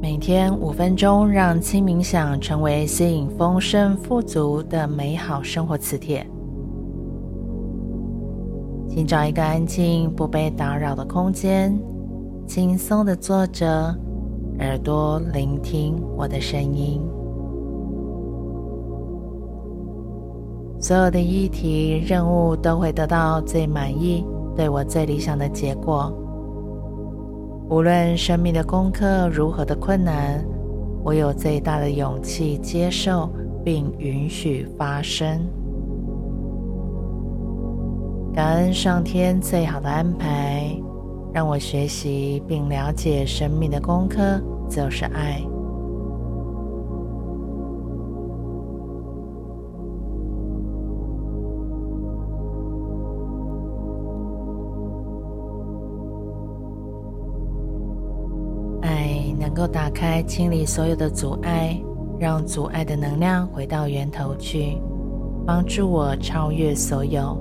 每天五分钟，让轻冥想成为吸引丰盛富足的美好生活磁铁。请找一个安静、不被打扰的空间，轻松的坐着，耳朵聆听我的声音。所有的议题、任务都会得到最满意、对我最理想的结果。无论生命的功课如何的困难，我有最大的勇气接受并允许发生。感恩上天最好的安排，让我学习并了解生命的功课就是爱。能够打开、清理所有的阻碍，让阻碍的能量回到源头去，帮助我超越所有。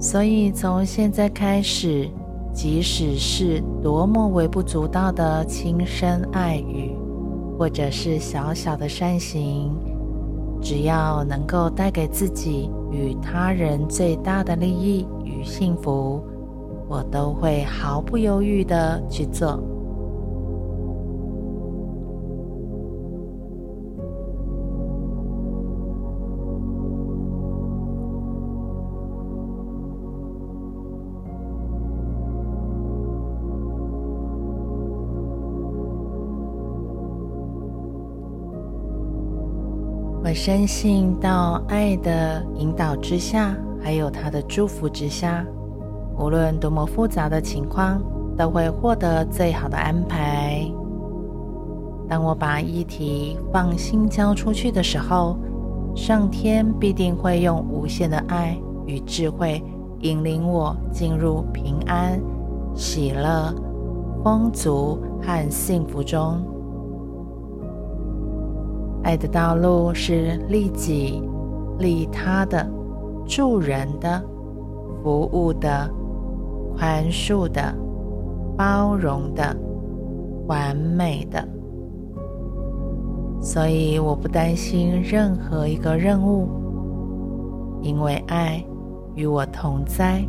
所以，从现在开始，即使是多么微不足道的轻声爱语，或者是小小的善行，只要能够带给自己与他人最大的利益与幸福，我都会毫不犹豫地去做。我深信，到爱的引导之下，还有他的祝福之下，无论多么复杂的情况，都会获得最好的安排。当我把议题放心交出去的时候，上天必定会用无限的爱与智慧引领我进入平安、喜乐、丰足和幸福中。爱的道路是利己、利他的、助人的、服务的、宽恕的、包容的、完美的。所以我不担心任何一个任务，因为爱与我同在。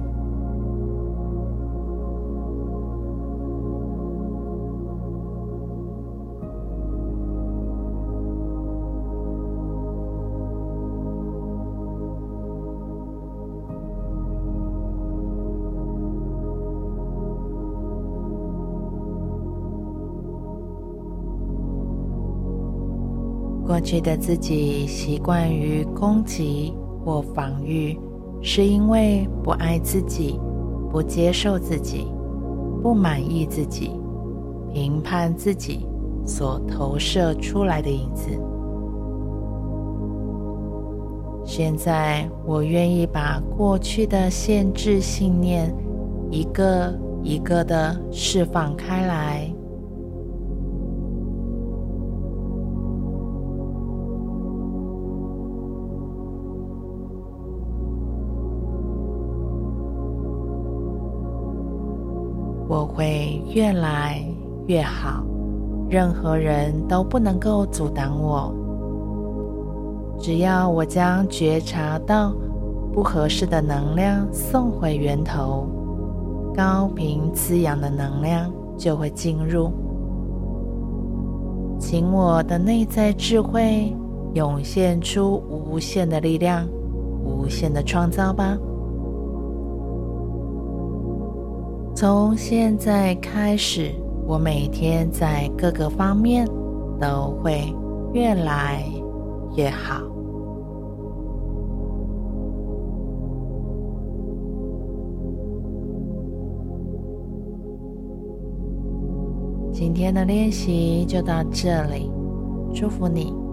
过去的自己习惯于攻击或防御，是因为不爱自己、不接受自己、不满意自己、评判自己所投射出来的影子。现在，我愿意把过去的限制信念一个一个的释放开来。我会越来越好，任何人都不能够阻挡我。只要我将觉察到不合适的能量送回源头，高频滋养的能量就会进入。请我的内在智慧涌现出无限的力量，无限的创造吧。从现在开始，我每天在各个方面都会越来越好。今天的练习就到这里，祝福你。